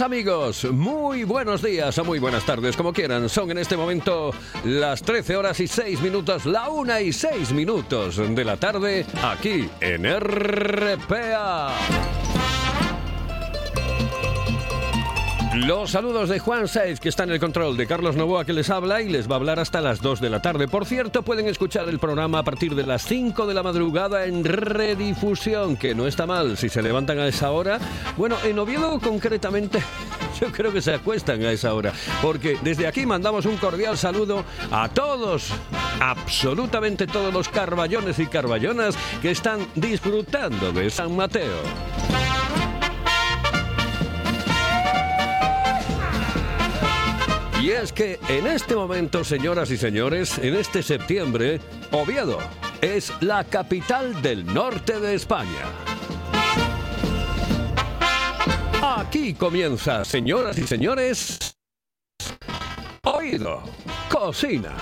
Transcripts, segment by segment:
Amigos, muy buenos días o muy buenas tardes, como quieran. Son en este momento las 13 horas y 6 minutos, la 1 y 6 minutos de la tarde, aquí en RPA. Los saludos de Juan Saiz, que está en el control, de Carlos Novoa, que les habla y les va a hablar hasta las 2 de la tarde. Por cierto, pueden escuchar el programa a partir de las 5 de la madrugada en redifusión, que no está mal si se levantan a esa hora. Bueno, en Oviedo concretamente, yo creo que se acuestan a esa hora, porque desde aquí mandamos un cordial saludo a todos, absolutamente todos los carballones y carballonas que están disfrutando de San Mateo. Y es que en este momento, señoras y señores, en este septiembre, Oviedo es la capital del norte de España. Aquí comienza, señoras y señores, Oído, Cocina.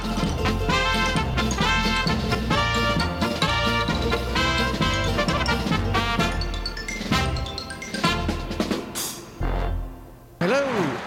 Hello,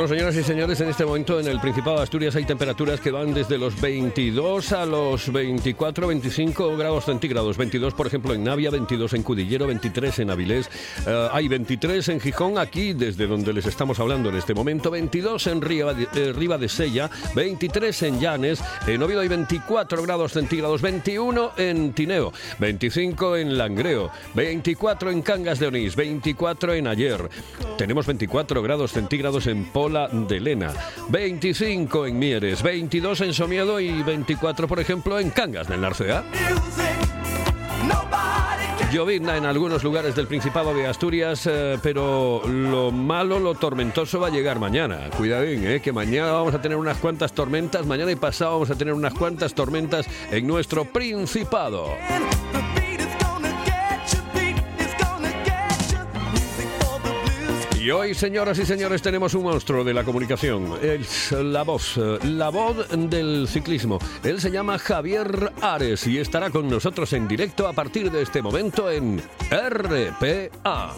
Bueno, señoras y señores, en este momento en el Principado de Asturias hay temperaturas que van desde los 22 a los 24, 25 grados centígrados. 22, por ejemplo, en Navia, 22 en Cudillero, 23 en Avilés. Eh, hay 23 en Gijón, aquí desde donde les estamos hablando en este momento. 22 en de, eh, Riva de Sella, 23 en Llanes. En Oviedo hay 24 grados centígrados, 21 en Tineo, 25 en Langreo, 24 en Cangas de Onís, 24 en Ayer. Tenemos 24 grados centígrados en Pola de Lena, 25 en Mieres, 22 en Somiedo y 24, por ejemplo, en Cangas del Narcea. Can. Llovizna en algunos lugares del Principado de Asturias, eh, pero lo malo, lo tormentoso va a llegar mañana. Cuidadín, eh, que mañana vamos a tener unas cuantas tormentas, mañana y pasado vamos a tener unas cuantas tormentas en nuestro Principado. Y hoy, señoras y señores, tenemos un monstruo de la comunicación. Es la voz, la voz del ciclismo. Él se llama Javier Ares y estará con nosotros en directo a partir de este momento en RPA.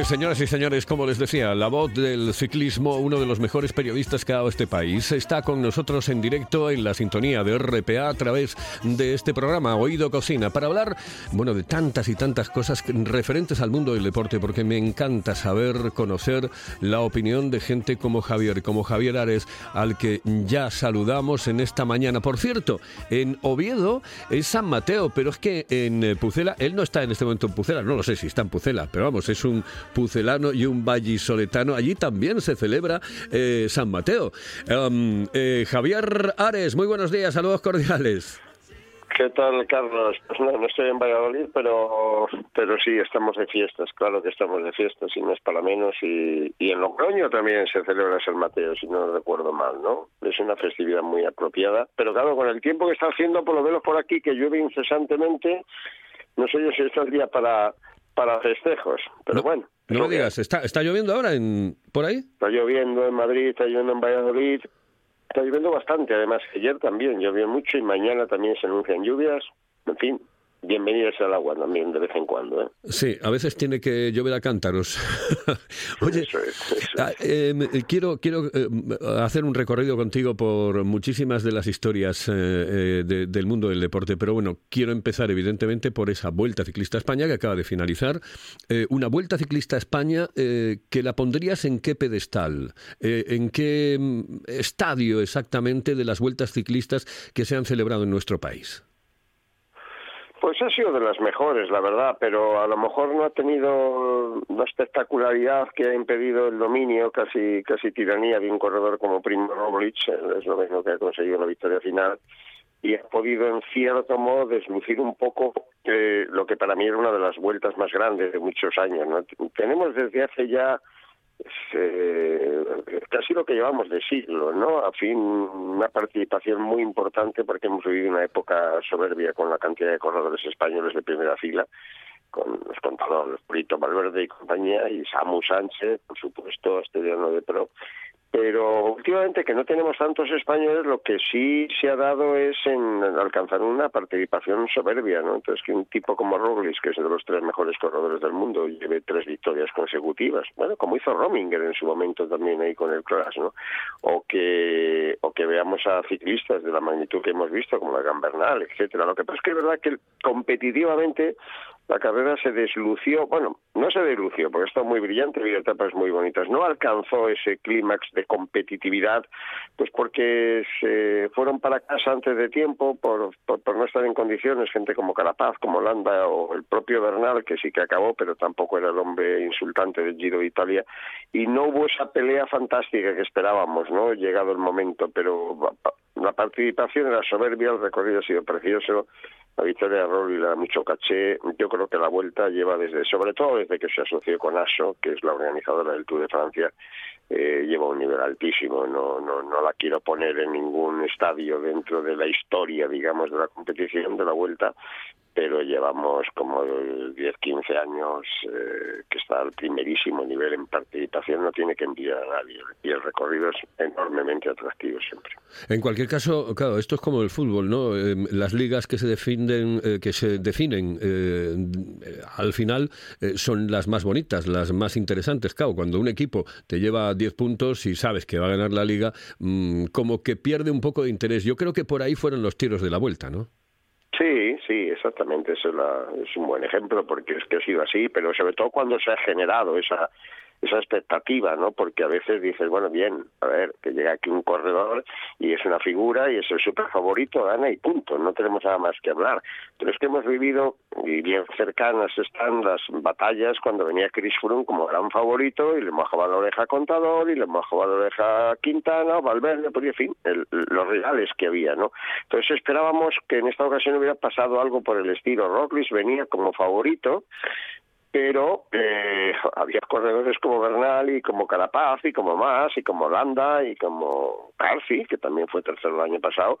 Pues señoras y señores, como les decía, la voz del ciclismo, uno de los mejores periodistas que ha dado este país, está con nosotros en directo en la sintonía de RPA a través de este programa Oído Cocina para hablar, bueno, de tantas y tantas cosas referentes al mundo del deporte, porque me encanta saber, conocer la opinión de gente como Javier, como Javier Ares, al que ya saludamos en esta mañana. Por cierto, en Oviedo es San Mateo, pero es que en eh, Pucela, él no está en este momento en Pucela, no lo sé si está en Pucela, pero vamos, es un, pucelano y un vallisoletano. Allí también se celebra eh, San Mateo. Um, eh, Javier Ares, muy buenos días, saludos cordiales. ¿Qué tal, Carlos? Pues no, no estoy en Valladolid, pero pero sí, estamos de fiestas, claro que estamos de fiestas, y no es para menos. Y, y en Logroño también se celebra San Mateo, si no recuerdo mal, ¿no? Es una festividad muy apropiada. Pero claro, con el tiempo que está haciendo, por lo menos por aquí, que llueve incesantemente, no sé yo si está el día para, para festejos. Pero No, bueno. No lo digas, ¿está, está lloviendo ahora en, por ahí? Está lloviendo en Madrid, está lloviendo en Valladolid. Está lloviendo bastante, además. Ayer también llovió mucho y mañana también se anuncian lluvias. En fin, bienvenidas al agua también de vez en cuando. ¿eh? Sí, a veces tiene que llover a cántaros. Oye, Eso es, eso ah, eh, quiero, quiero eh, hacer un recorrido contigo por muchísimas de las historias eh, eh, de- del mundo del deporte, pero bueno, quiero empezar evidentemente por esa Vuelta Ciclista a España que acaba de finalizar. Una Vuelta Ciclista a España que la pondrías en qué pedestal, en qué mm, estadio exactamente de las vueltas ciclistas que se han celebrado en nuestro país. Pues ha sido de las mejores, la verdad, pero a lo mejor no ha tenido la espectacularidad que ha impedido el dominio, casi casi tiranía de un corredor como Primo Roglic, el esloveno que ha conseguido la victoria final, y ha podido en cierto modo deslucir un poco eh, lo que para mí era una de las vueltas más grandes de muchos años. ¿no? Tenemos desde hace ya eh, casi lo que llevamos de siglo, ¿no? A fin, una participación muy importante porque hemos vivido una época soberbia con la cantidad de corredores españoles de primera fila, con los contadores Brito Valverde y compañía, y Samu Sánchez, por supuesto, Asturiano de Pro. Pero últimamente que no tenemos tantos españoles, lo que sí se ha dado es en alcanzar una participación soberbia, ¿no? Entonces que un tipo como Roglic, que es de los tres mejores corredores del mundo, lleve tres victorias consecutivas, bueno, como hizo Rominger en su momento también ahí con el Clash, ¿no? O que o que veamos a ciclistas de la magnitud que hemos visto, como la Gambernal, etcétera. Lo que pasa es que es verdad que competitivamente la carrera se deslució, bueno, no se deslució, porque está muy brillante, había etapas muy bonitas, no alcanzó ese clímax de competitividad, pues porque se fueron para casa antes de tiempo por, por, no estar en condiciones, gente como Carapaz, como Landa o el propio Bernal, que sí que acabó, pero tampoco era el hombre insultante del Giro de Italia, y no hubo esa pelea fantástica que esperábamos, ¿no? Llegado el momento, pero la participación era soberbia, el recorrido ha sido precioso, la victoria de Rory le da mucho caché. Yo creo que la vuelta lleva desde, sobre todo desde que se asoció con ASO, que es la organizadora del Tour de Francia, eh, lleva un nivel altísimo. No, no, no la quiero poner en ningún estadio dentro de la historia, digamos, de la competición de la vuelta, pero llevamos como 10, 15 años eh, que está al primerísimo nivel en participación, no tiene que enviar a nadie. Y el recorrido es enormemente atractivo siempre. En cualquier caso, claro, esto es como el fútbol, ¿no? Eh, las ligas que se definen, eh, que se definen eh, al final son las más bonitas, las más interesantes. Claro, cuando un equipo te lleva 10 puntos y sabes que va a ganar la liga, mm, como que pierde un poco de interés. Yo creo que por ahí fueron los tiros de la vuelta, ¿no? Sí, sí, exactamente. Es, la- es un buen ejemplo porque es que ha sido así, pero sobre todo cuando se ha generado esa esa expectativa, ¿no? Porque a veces dices, bueno, bien, a ver, que llega aquí un corredor y es una figura y es el super favorito, gana y punto, no tenemos nada más que hablar. Pero es que hemos vivido, y bien cercanas están las batallas cuando venía Chris Froome como gran favorito y le mojaba la oreja a Contador y le mojaba la oreja a Quintana o Valverde, pues en fin, el- los rivales que había, ¿no? Entonces esperábamos que en esta ocasión hubiera pasado algo por el estilo. Roglic venía como favorito, pero eh, había corredores como Bernal y como Carapaz y como Mas y como Landa y como Carfi, que también fue tercero el año pasado,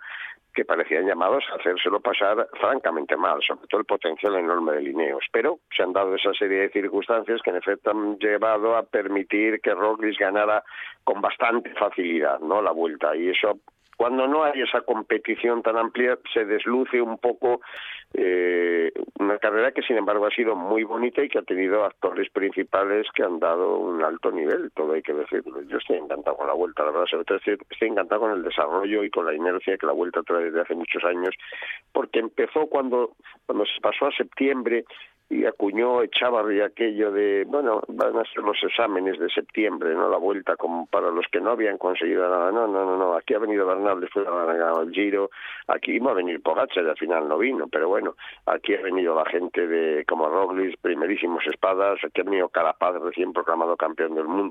que parecían llamados a hacérselo pasar francamente mal, sobre todo el potencial enorme de Lineos. Pero se han dado esa serie de circunstancias que en efecto han llevado a permitir que Roglic ganara con bastante facilidad no la vuelta y eso cuando no hay esa competición tan amplia se desluce un poco eh, una carrera que sin embargo ha sido muy bonita y que ha tenido actores principales que han dado un alto nivel, todo hay que decirlo. Yo estoy encantado con la vuelta, la verdad, estoy, estoy encantado con el desarrollo y con la inercia que la vuelta trae desde hace muchos años, porque empezó cuando, cuando se pasó a septiembre y acuñó Echavarri aquello de, bueno, van a ser los exámenes de septiembre, ¿no? La vuelta como para los que no habían conseguido nada. No, no, no, no. Aquí ha venido Bernal después de haber ganado el Giro. Aquí iba a venir Pogacar y al final no vino. Pero bueno, aquí ha venido la gente de como Roglic, primerísimos espadas. Aquí ha venido Carapaz, recién proclamado campeón del mundo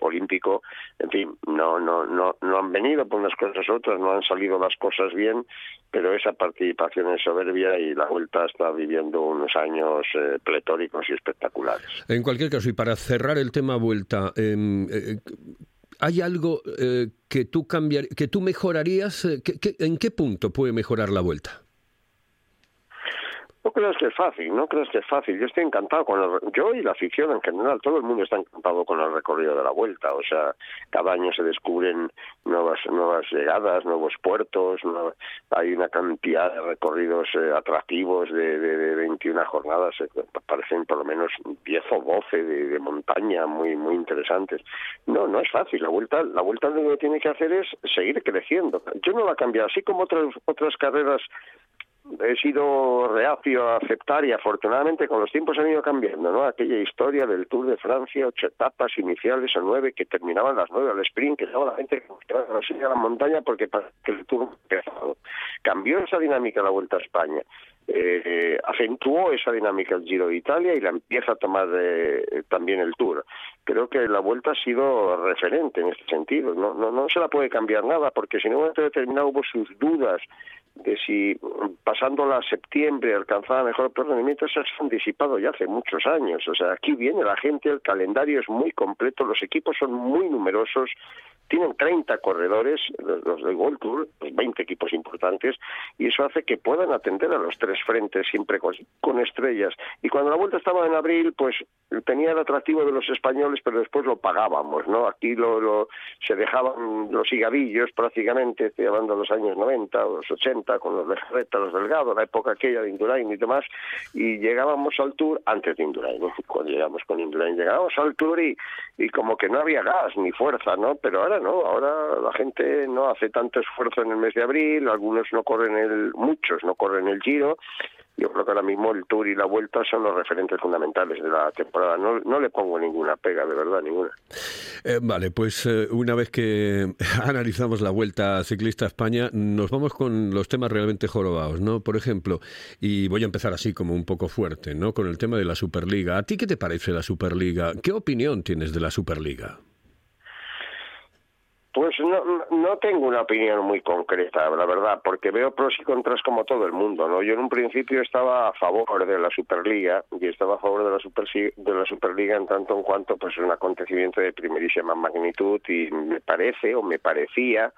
olímpico. En fin, no, no, no, no han venido por unas cosas u otras, no han salido las cosas bien, pero esa participación es soberbia y la vuelta está viviendo unos años eh, pletóricos y espectaculares. En cualquier caso, y para cerrar el tema vuelta, em, eh, ¿hay algo eh, que tú cambiar, que tú mejorarías? eh, que- que- ¿En qué punto puede mejorar la vuelta? No creas que es fácil, no creas que es fácil. Yo estoy encantado con el, yo y la afición en general, todo el mundo está encantado con el recorrido de la vuelta. O sea, cada año se descubren nuevas nuevas llegadas, nuevos puertos, hay una cantidad de recorridos eh, atractivos de, de, de 21 jornadas, eh, parecen por lo menos 10 o 12 de, de montaña muy muy interesantes. No, no es fácil. La vuelta, la vuelta lo que tiene que hacer es seguir creciendo. Yo no la cambiado, así como otras otras carreras he sido reacio a aceptar y afortunadamente con los tiempos han ido cambiando, ¿no? Aquella historia del Tour de Francia, ocho etapas iniciales o nueve que terminaban las nueve al sprint, que estaba la gente que a la montaña porque el Tour empezado. Cambió esa dinámica la Vuelta a España. Eh, eh, acentuó esa dinámica el Giro de Italia y la empieza a tomar eh, también el Tour. Creo que la Vuelta ha sido referente en este sentido. No, no, no se la puede cambiar nada porque si en un momento determinado hubo sus dudas de si pasándola a septiembre alcanzaba mejor rendimiento, se han disipado ya hace muchos años. O sea, aquí viene la gente, el calendario es muy completo, los equipos son muy numerosos, tienen 30 corredores, los, del World Tour, los 20 equipos importantes, y eso hace que puedan atender a los tres frentes siempre con, estrellas. Y cuando la vuelta estaba en abril, pues tenía el atractivo de los españoles, pero después lo pagábamos, ¿no? Aquí lo, se dejaban los higadillos prácticamente, estoy hablando los años 90 o los 80, con los Lejarreta, los Delgado, la época aquella de Indurain y demás, y llegábamos al Tour antes de Indurain, ¿no? cuando llegamos con Indurain, llegábamos al Tour y, y como que no había gas ni fuerza, ¿no? Pero ahora no, ahora la gente no hace tanto esfuerzo en el mes de abril, algunos no corren el, muchos no corren el Giro, yo creo que ahora mismo el Tour y la Vuelta son los referentes fundamentales de la temporada. No, no le pongo ninguna pega, de verdad, ninguna. Eh, vale, pues eh, una vez que analizamos la Vuelta Ciclista a España, nos vamos con los temas realmente jorobados, ¿no? Por ejemplo, y voy a empezar así como un poco fuerte, ¿no? Con el tema de la Superliga. ¿A ti qué te parece la Superliga? ¿Qué opinión tienes de la Superliga? Pues no, no tengo una opinión muy concreta, la verdad, porque veo pros y contras como todo el mundo, ¿no? Yo en un principio estaba a favor de la Superliga y estaba a favor de la, Super, de la Superliga en tanto en cuanto pues es un acontecimiento de primerísima magnitud y me parece o me parecía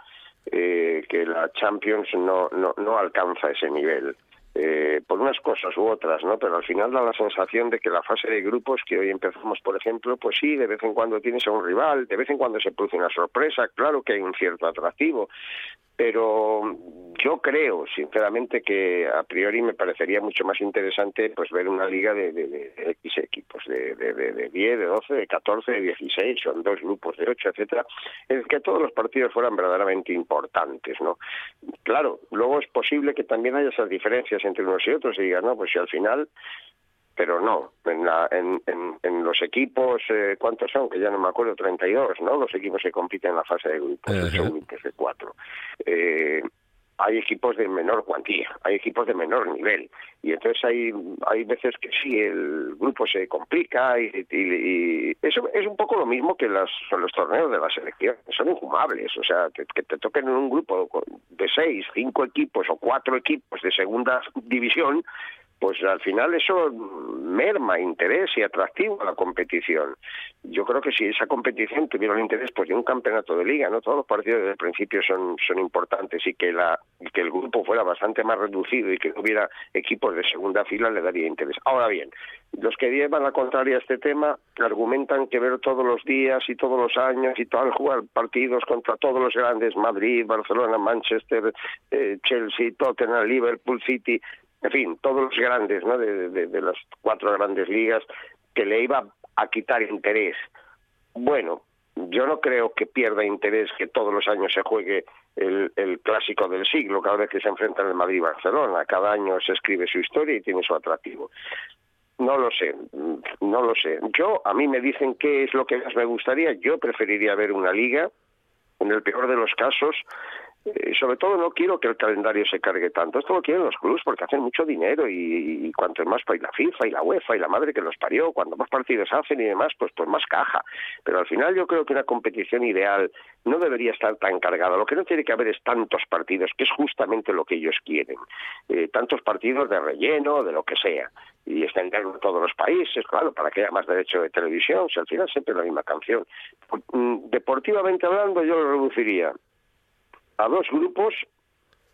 eh, que la Champions no, no, no alcanza ese nivel. Eh, por unas cosas u otras, ¿no? Pero al final da la sensación de que la fase de grupos que hoy empezamos, por ejemplo, pues sí, de vez en cuando tienes a un rival, de vez en cuando se produce una sorpresa, claro que hay un cierto atractivo, pero yo creo, sinceramente, que a priori me parecería mucho más interesante pues ver una liga de, X equipos, de, de, de, de 10, de 12, de 14, de 16, son dos grupos de 8, etcétera, es que todos los partidos fueran verdaderamente importantes, ¿no? Claro, luego es posible que también haya esas diferencias entre unos y otros y digan, no, pues si al final pero no, en, la, en, en, en los equipos, eh, ¿cuántos son? Que ya no me acuerdo, 32, ¿no? Los equipos que compiten en la fase de grupos, son de cuatro. Eh, hay equipos de menor cuantía, hay equipos de menor nivel, y entonces hay, hay veces que sí, el grupo se complica, y, y- y eso es un poco lo mismo que las, los torneos de la selección, son infumables, o sea, que, que te toquen en un grupo de seis, cinco equipos o cuatro equipos de segunda división, pues al final eso merma interés y atractivo a la competición. Yo creo que si esa competición tuviera un interés pues de un campeonato de liga, no todos los partidos desde el principio son son importantes y que la que el grupo fuera bastante más reducido y que hubiera equipos de segunda fila le daría interés. Ahora bien, los que llevan la contraria a este tema argumentan que ver todos los días y todos los años y todo jugar partidos contra todos los grandes Madrid, Barcelona, Manchester, eh, Chelsea, Tottenham, Liverpool, City, en fin, todos los grandes, ¿no? De, de- de las cuatro grandes ligas, que le iba a quitar interés. Bueno, yo no creo que pierda interés que todos los años se juegue el, el clásico del siglo, cada vez que se enfrentan el Madrid y Barcelona. Cada año se escribe su historia y tiene su atractivo. No lo sé, no lo sé. Yo, a mí me dicen qué es lo que más me gustaría. Yo preferiría ver una liga, en el peor de los casos. Eh, sobre todo no quiero que el calendario se cargue tanto. Esto lo quieren los clubes porque hacen mucho dinero y, y cuanto más para la FIFA y la UEFA y la madre que los parió, cuando más partidos hacen y demás, pues pues más caja. Pero al final yo creo que una competición ideal no debería estar tan cargada. Lo que no tiene que haber es tantos partidos, que es justamente lo que ellos quieren. Eh, tantos partidos de relleno, de lo que sea. Y extenderlo a todos los países, claro, para que haya más derecho de televisión. Si al final siempre es la misma canción. Mm, Deportivamente hablando, yo lo reduciría a dos grupos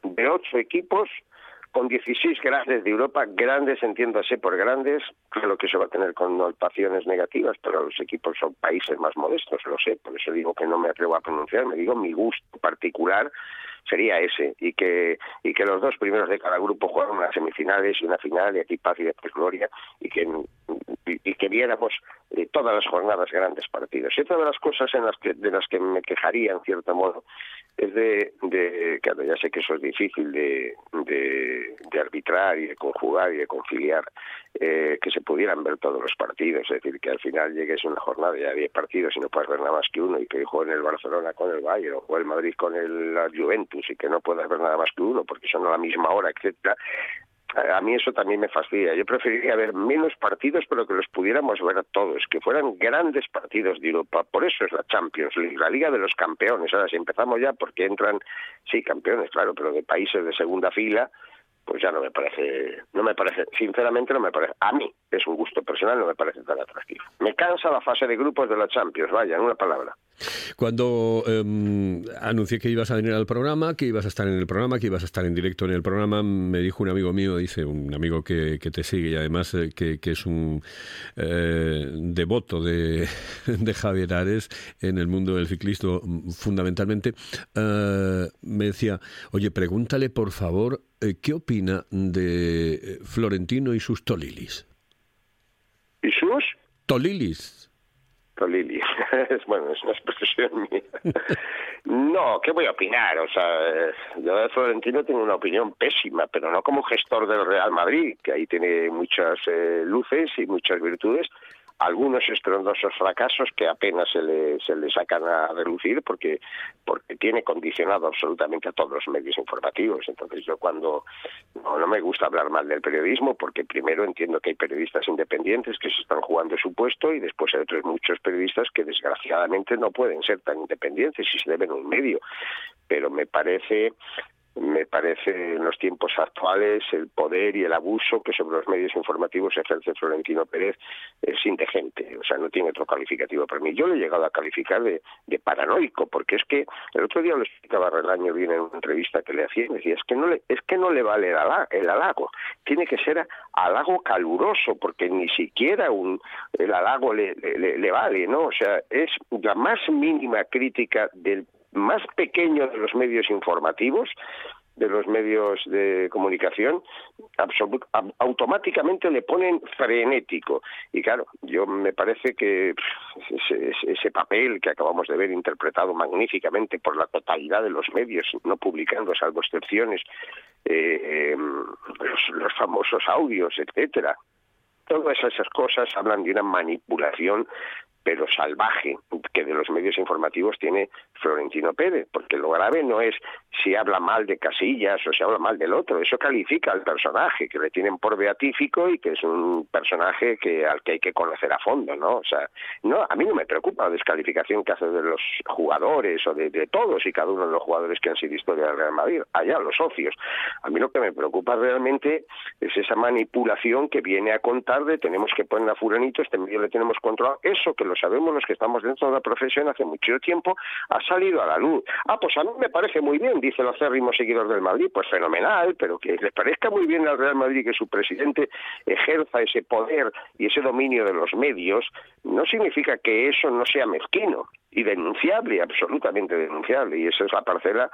de ocho equipos con 16 grandes de Europa, grandes entiéndase por grandes, claro que eso va a tener connotaciones negativas, pero los equipos son países más modestos, lo sé, por eso digo que no me atrevo a pronunciar, me digo mi gusto particular sería ese, y que, y que los dos primeros de cada grupo jugaran unas semifinales y una final, y aquí paz y después gloria, y que, y, que viéramos eh, todas las jornadas grandes partidos. Y otra de las cosas en las que, de las que me quejaría, en cierto modo, es de, de claro, ya sé que eso es difícil de, de arbitrar y de conjugar y de conciliar, eh, que se pudieran ver todos los partidos, es decir, que al final llegues una jornada y había partidos y no puedes ver nada más que uno, y que juegue el Barcelona con el Bayern, o el Madrid con el la Juventus, y que no puedas ver nada más que uno, porque son a la misma hora, etcétera a mí eso también me fastidia. Yo preferiría ver menos partidos, pero que los pudiéramos ver todos, que fueran grandes partidos de Europa. Por eso es la Champions League, la Liga de los Campeones. Ahora, si empezamos ya, porque entran, sí, campeones, claro, pero de países de segunda fila, pues ya no me parece, no me parece, sinceramente no me parece, a mí es un gusto personal, no me parece tan atractivo. Me cansa la fase de grupos de la Champions, vaya, en una palabra. Cuando eh, anuncié que ibas a venir al programa, que ibas a estar en el programa, que ibas a estar en directo en el programa, me dijo un amigo mío, dice un amigo que, te sigue y además eh, que, que, es un eh, devoto de, de, Javier Ares en el mundo del ciclismo fundamentalmente, eh, me decía, oye, pregúntale por favor qué opina de Florentino y sus tolilis. ¿Y sus? Tolilis. Tolilis. bueno, es una expresión mía. No, ¿qué voy a opinar? O sea, yo de Florentino tengo una opinión pésima, pero no como gestor del Real Madrid, que ahí tiene muchas eh, luces y muchas virtudes, algunos estrondosos fracasos que apenas se le, se le sacan a relucir porque, porque tiene condicionado absolutamente a todos los medios informativos. Entonces yo cuando no, me gusta hablar mal del periodismo porque primero entiendo que hay periodistas independientes que se están jugando su puesto y después hay otros muchos periodistas que desgraciadamente no pueden ser tan independientes y se deben a un medio. Pero me parece me parece en los tiempos actuales el poder y el abuso que sobre los medios informativos ejerce Florentino Pérez es indecente, o sea, no tiene otro calificativo para mí. Yo lo he llegado a calificar de, paranoico, porque es que el otro día lo explicaba Relaño bien en una entrevista que le hacía y me decía, es que no le, es que no le vale el, halago, tiene que ser halago caluroso, porque ni siquiera un, el halago le, le, le vale, ¿no? O sea, es la más mínima crítica del más pequeño de los medios informativos, de los medios de comunicación, automáticamente le ponen frenético. Y claro, yo me parece que ese, papel que acabamos de ver interpretado magníficamente por la totalidad de los medios, no publicando, salvo excepciones, eh, los, los famosos audios, etcétera, todas esas cosas hablan de una manipulación pero salvaje que de los medios informativos tiene Florentino Pérez, porque lo grave no es si habla mal de Casillas o si habla mal del otro, eso califica al personaje, que le tienen por beatífico y que es un personaje que al que hay que conocer a fondo, ¿no? O sea, no, a mí no me preocupa la descalificación que hace de los jugadores o de, todos y cada uno de los jugadores que han sido historia del Real Madrid, allá los socios. A mí lo que me preocupa realmente es esa manipulación que viene a contar de tenemos que poner a Furanito, este medio le tenemos controlado, eso que lo sabemos los que estamos dentro de la profesión hace mucho tiempo, ha salido a la luz. Ah, pues a mí me parece muy bien, dice el acérrimo seguidor del Madrid, pues fenomenal, pero que les parezca muy bien al Real Madrid que su presidente ejerza ese poder y ese dominio de los medios, no significa que eso no sea mezquino y denunciable, absolutamente denunciable, y esa es la parcela,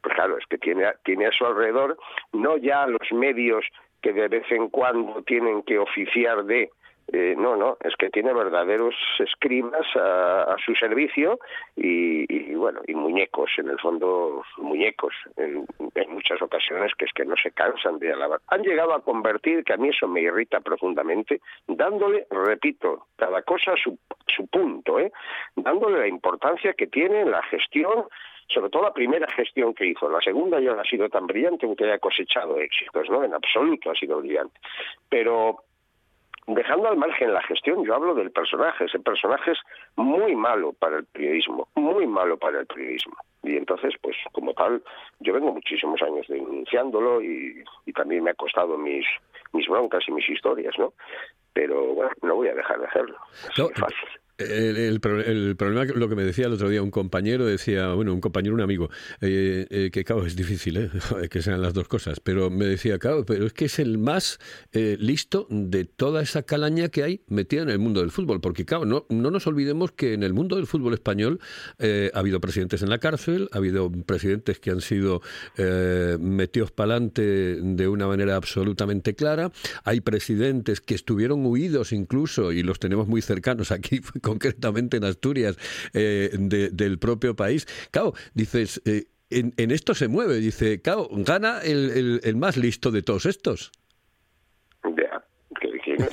pues claro, es que tiene, tiene a su alrededor no ya los medios que de vez en cuando tienen que oficiar de Eh, no, no, es que tiene verdaderos escribas a, su servicio y, bueno, y muñecos, en el fondo, muñecos, en, muchas ocasiones que es que no se cansan de alabar. Han llegado a convertir, que a mí eso me irrita profundamente, dándole, repito, cada cosa su, su punto, ¿eh? dándole la importancia que tiene en la gestión sobre todo la primera gestión que hizo. La segunda ya no ha sido tan brillante porque haya cosechado éxitos, ¿no? En absoluto ha sido brillante. Pero dejando al margen la gestión, yo hablo del personaje. Ese personaje es muy malo para el periodismo, muy malo para el periodismo. Y entonces, pues como tal, yo vengo muchísimos años denunciándolo y, y también me ha costado mis, mis broncas y mis historias, ¿no? Pero bueno, no voy a dejar de hacerlo. Es No, fácil. El, el el lo que me decía el otro día un compañero, decía, bueno, un compañero, un amigo, eh, eh, que claro, es difícil, ¿eh? Que sean las dos cosas, pero me decía, claro, pero es que es el más listo de toda esa calaña que hay metida en el mundo del fútbol, porque claro, no, no nos olvidemos que en el mundo del fútbol español ha habido presidentes en la cárcel, ha habido presidentes que han sido metidos para adelante de una manera absolutamente clara, hay presidentes que estuvieron huidos incluso, y los tenemos muy cercanos aquí, concretamente en Asturias, eh, de- del propio país. Claro, dices, eh, en, en esto se mueve, dice, claro, gana el- el más listo de todos estos.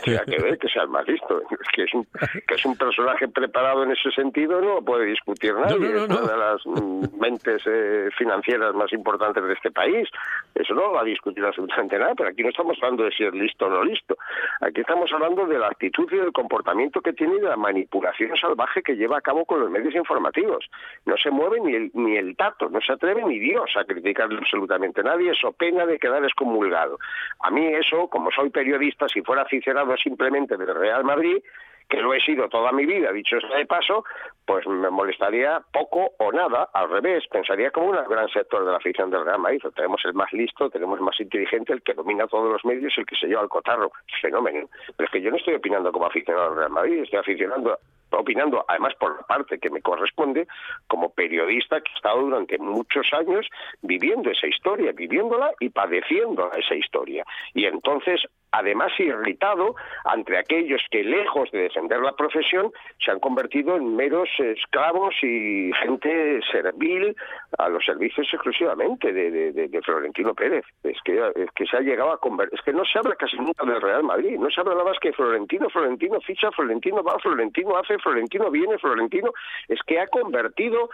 Que, ver que sea el más listo. Que es, un, que es un personaje preparado en ese sentido, no lo puede discutir nadie. no, no, es una de las mentes eh, financieras más importantes de este país. Eso no lo va a discutir absolutamente nada, pero aquí no estamos hablando de si es listo o no listo. Aquí estamos hablando de la actitud y del comportamiento que tiene y de la manipulación salvaje que lleva a cabo con los medios informativos. No se mueve ni el, ni el tato, no se atreve ni Dios a criticarle absolutamente nadie, eso pena de quedar excomulgado. A mí eso, como soy periodista, si fuera aficionado simplemente del Real Madrid, que lo he sido toda mi vida, dicho sea de paso, pues me molestaría poco o nada, al revés, pensaría como un gran sector de la afición del Real Madrid, tenemos el más listo, tenemos el más inteligente, el que domina todos los medios, el que se lleva al cotarro, fenómeno. Pero es que yo no estoy opinando como aficionado al Real Madrid, estoy aficionando opinando, además por la parte que me corresponde, como periodista que he estado durante muchos años viviendo esa historia, viviéndola y padeciendo esa historia. Y entonces, además irritado ante aquellos que, lejos de defender la profesión, se han convertido en meros esclavos y gente servil a los servicios exclusivamente de, Florentino Pérez. Es que, es que se ha llegado a convertir... Es que no se habla casi nunca del Real Madrid, no se habla nada más que Florentino, Florentino ficha, Florentino va, Florentino hace, Florentino viene, Florentino... Es que ha convertido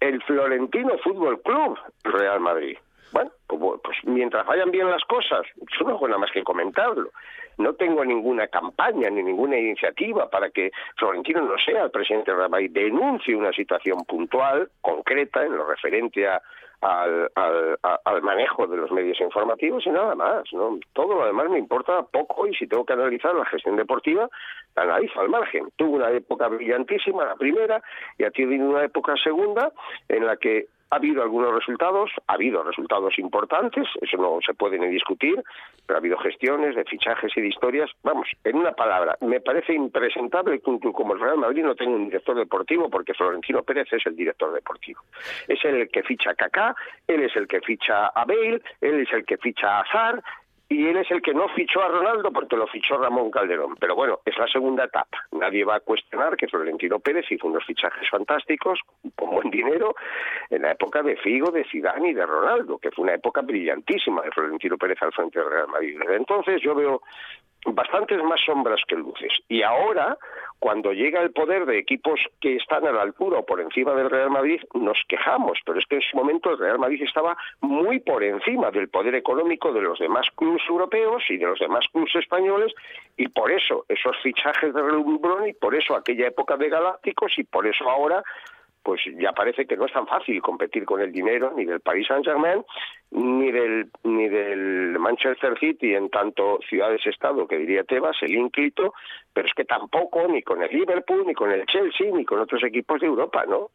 el Florentino Fútbol Club Real Madrid. Bueno, pues, mientras vayan bien las cosas, yo no hago nada más que comentarlo. No tengo ninguna campaña ni ninguna iniciativa para que Florentino no sea el presidente Real Madrid, denuncie una situación puntual, concreta, en lo referente al, manejo de los medios informativos y nada más. ¿no? Todo lo demás me importa poco y si tengo que analizar la gestión deportiva, la analizo al margen. Tuvo una época brillantísima, la primera, y ha tenido una época segunda en la que ha habido algunos resultados, ha habido resultados importantes, eso no se puede ni discutir, pero ha habido gestiones de fichajes y de historias. Vamos, en una palabra, me parece impresentable que un club como el Real Madrid no tenga un director deportivo porque Florentino Pérez es el director deportivo. Es el que ficha a Kaká, él es el que ficha a Bale, él es el que ficha a Azar, y él es el que no fichó a Ronaldo porque lo fichó Ramón Calderón. Pero bueno, es la segunda etapa. Nadie va a cuestionar que Florentino Pérez hizo unos fichajes fantásticos, con buen dinero, en la época de Figo, de Zidane y de Ronaldo, que fue una época brillantísima de Florentino Pérez al frente del Real Madrid. Desde entonces yo veo bastantes más sombras que luces. Y ahora, cuando llega el poder de equipos que están a la altura o por encima del Real Madrid, nos quejamos, pero es que en su momento el Real Madrid estaba muy por encima del poder económico de los demás clubes europeos y de los demás clubes españoles, y por eso esos fichajes de relumbrón y por eso aquella época de Galácticos y por eso ahora pues ya parece que no es tan fácil competir con el dinero ni del Paris Saint-Germain ni del ni del Manchester City en tanto ciudades-estado que diría Tebas, el ínclito, pero es que tampoco ni con el Liverpool, ni con el Chelsea, ni con otros equipos de Europa, ¿no?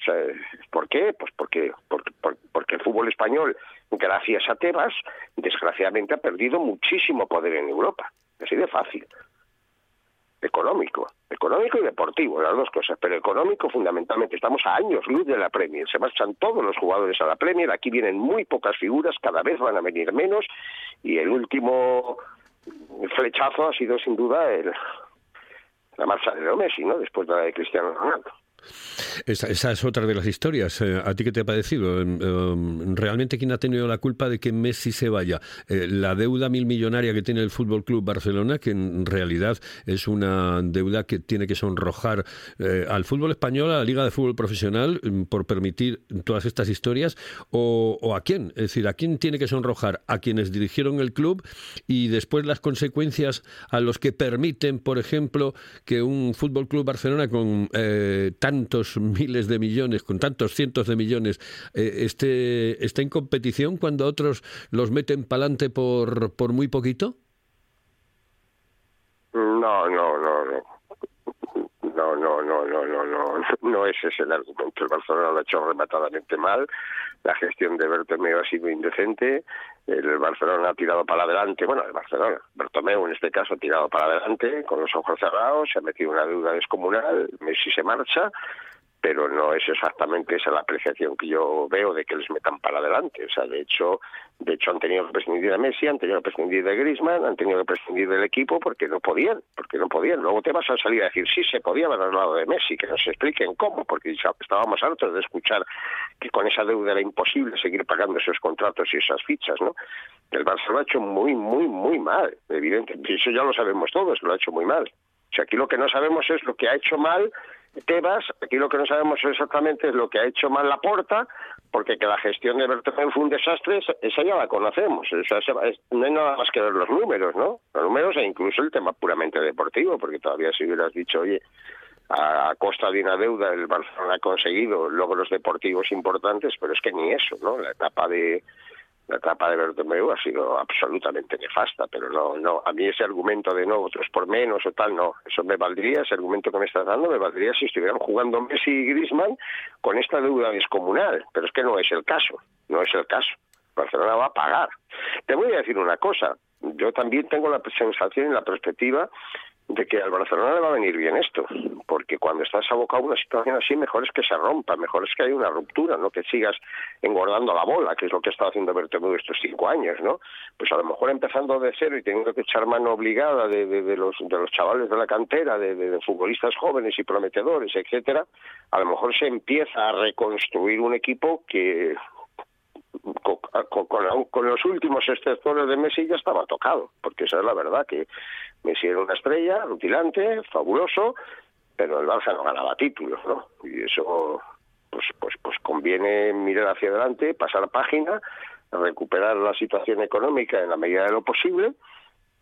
¿por qué? Pues porque, porque, porque el fútbol español, gracias a Tebas, desgraciadamente ha perdido muchísimo poder en Europa. Así de fácil económico, económico y deportivo, las dos cosas, pero económico fundamentalmente. Estamos a años luz de la Premier, se marchan todos los jugadores a la Premier, aquí vienen muy pocas figuras, cada vez van a venir menos y el último flechazo ha sido sin duda el, la marcha de Leo Messi, ¿no? Después de la de Cristiano Ronaldo. Esa, es otra de las historias. Eh, ¿A ti qué te ha parecido? Eh, eh, ¿Realmente quién ha tenido la culpa de que Messi se vaya? Eh, la deuda mil millonaria que tiene el Fútbol Club Barcelona, que en realidad es una deuda que tiene que sonrojar eh, al fútbol español, a la Liga de Fútbol Profesional, mm, por permitir todas estas historias, o, o a quién? Es decir, ¿a quién tiene que sonrojar? ¿A quienes dirigieron el club y después las consecuencias a los que permiten, por ejemplo, que un Fútbol Club Barcelona con eh, tantos miles de millones, con tantos cientos de millones, eh, esté, esté en competición cuando otros los meten pa'lante por, por muy poquito? No, no, no, no. No, no, no, no, no, no, no ese es el argumento. El Barcelona lo ha hecho rematadamente mal. La gestión de Bertomeu ha sido indecente. El Barcelona ha tirado para adelante. Bueno, el Barcelona, Bertomeu en este caso ha tirado para adelante con los ojos cerrados. Se ha metido una deuda descomunal. Messi se marcha pero no es exactamente esa la apreciación que yo veo de que les metan para adelante. O sea, de hecho, de hecho han tenido que prescindir de Messi, han tenido que prescindir de Griezmann, han tenido que prescindir del equipo porque no podían, porque no podían. Luego te vas a salir a decir, sí, se podía haber hablado de Messi, que nos expliquen cómo, porque estábamos hartos de escuchar que con esa deuda era imposible seguir pagando esos contratos y esas fichas, ¿no? El Barça lo ha hecho muy, muy, muy mal, evidentemente. Eso ya lo sabemos todos, lo ha hecho muy mal. O sea, aquí lo que no sabemos es lo que ha hecho mal Tebas, aquí lo que no sabemos exactamente es lo que ha hecho mal la porta, porque que la gestión de Bertomeu fue un desastre, esa- esa ya la conocemos. Esa- es- no hay nada más que ver los números, ¿no? Los números e incluso el tema puramente deportivo, porque todavía si hubieras dicho, oye, a costa de una deuda el Barcelona ha conseguido logros deportivos importantes, pero es que ni eso, ¿no? La etapa de la etapa de Bertomeu ha sido absolutamente nefasta, pero no, no, a mí ese argumento de no, otros por menos o tal, no, eso me valdría, ese argumento que me estás dando me valdría si estuvieran jugando Messi y Griezmann con esta deuda descomunal, pero es que no es el caso, no es el caso. Barcelona va a pagar. Te voy a decir una cosa, yo también tengo la sensación y la perspectiva de que al Barcelona le va a venir bien esto, porque cuando estás abocado a una situación así, mejor es que se rompa, mejor es que haya una ruptura, no que sigas engordando la bola, que es lo que estado haciendo Bertomeu estos cinco años, ¿no? Pues a lo mejor empezando de cero y teniendo que echar mano obligada de, de, de los de los chavales de la cantera, de, de futbolistas jóvenes y prometedores, etcétera, a lo mejor se empieza a reconstruir un equipo que con, los últimos exceptores de Messi ya estaba tocado, porque esa es la verdad, que Messi era una estrella, rutilante, fabuloso, pero el Barça no ganaba títulos, ¿no? Y eso, pues, pues, pues conviene mirar hacia adelante, pasar página, recuperar la situación económica en la medida de lo posible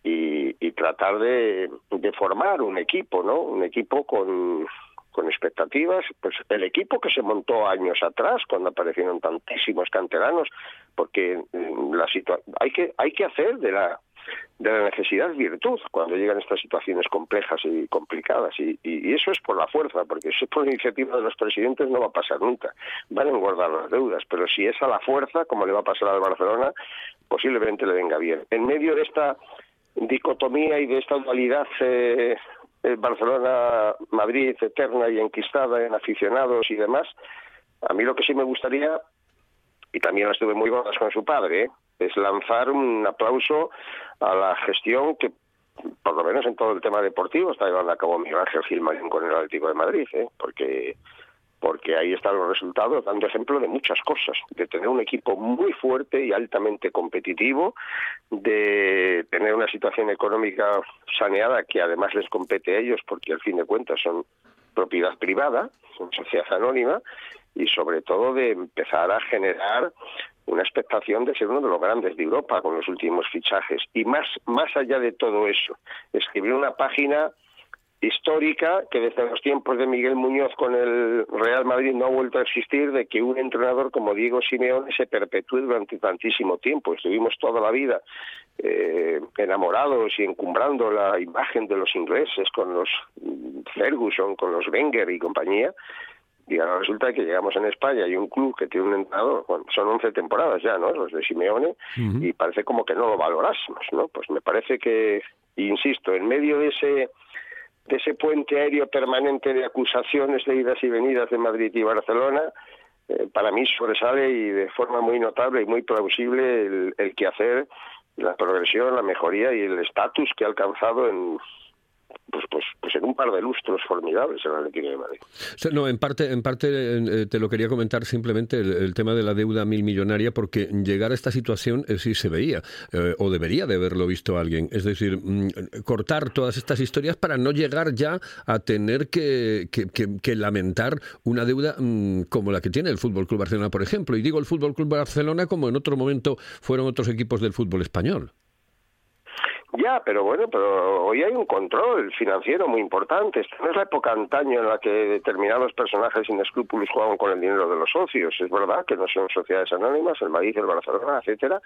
y, y tratar de formar un equipo, ¿no? Un equipo con con expectativas, pues el equipo que se montó años atrás cuando aparecieron tantísimos canteranos, porque la situa hay que hay que hacer de la de la necesidad virtud cuando llegan estas situaciones complejas y complicadas. Y, y, eso es por la fuerza porque si es por la iniciativa de los presidentes no va a pasar nunca. Van a engordar las deudas pero si es a la fuerza como le va a pasar al Barcelona posiblemente le venga bien. En medio de esta dicotomía y de esta dualidad eh, Barcelona-Madrid eterna y enquistada en aficionados y demás. A mí lo que sí me gustaría, y también estuve muy gordas con su padre, es lanzar un aplauso a la gestión que, por lo menos en todo el tema deportivo, está llevando a cabo Miguel Ángel Gilmarín con el Atlético de Madrid, ¿eh? porque porque ahí están los resultados dando ejemplo de muchas cosas, de tener un equipo muy fuerte y altamente competitivo, de tener una situación económica saneada que además les compete a ellos porque al fin de cuentas son propiedad privada, son sociedad anónima y sobre todo de empezar a generar una expectación de ser uno de los grandes de Europa con los últimos fichajes. Y más más allá de todo eso, escribir una página histórica que desde los tiempos de Miguel Muñoz con el Real Madrid no ha vuelto a existir de que un entrenador como Diego Simeone se perpetúe durante tantísimo tiempo. Estuvimos toda la vida eh, enamorados y encumbrando la imagen de los ingleses con los Ferguson, con los Wenger y compañía. Y ahora resulta que llegamos en España y un club que tiene un entrenador, bueno, son 11 temporadas ya, ¿no? Los de Simeone, uh -huh. y parece como que no lo valorásemos, ¿no? Pues me parece que, insisto, en medio de ese de ese puente aéreo permanente de acusaciones de idas y venidas de Madrid y Barcelona, eh, para mí sobresale y de forma muy notable y muy plausible el, el quehacer, la progresión, la mejoría y el estatus que ha alcanzado en pues, pues, pues en un par de lustros formidables el Atlético de Madrid. No, en parte, en parte eh, te lo quería comentar simplemente el, tema de la deuda mil millonaria, porque llegar a esta situación eh, sí se veía, eh, o debería de haberlo visto alguien. Es decir, mm, cortar todas estas historias para no llegar ya a tener que- que lamentar una deuda mm, como la que tiene el Fútbol Club Barcelona, por ejemplo. Y digo el Fútbol Club Barcelona como en otro momento fueron otros equipos del fútbol español. Ya, pero bueno, pero hoy hay un control financiero muy importante. Esta no es la época antaño en la que determinados personajes sin escrúpulos jugaban con el dinero de los socios. Es verdad que no son sociedades anónimas, el Madrid, el Barcelona, etcétera.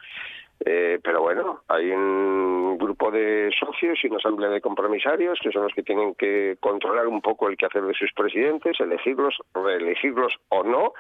Eh, pero bueno, hay un grupo de socios y una asamblea de compromisarios que son los que tienen que controlar un poco el quehacer de sus presidentes, elegirlos, reelegirlos o no.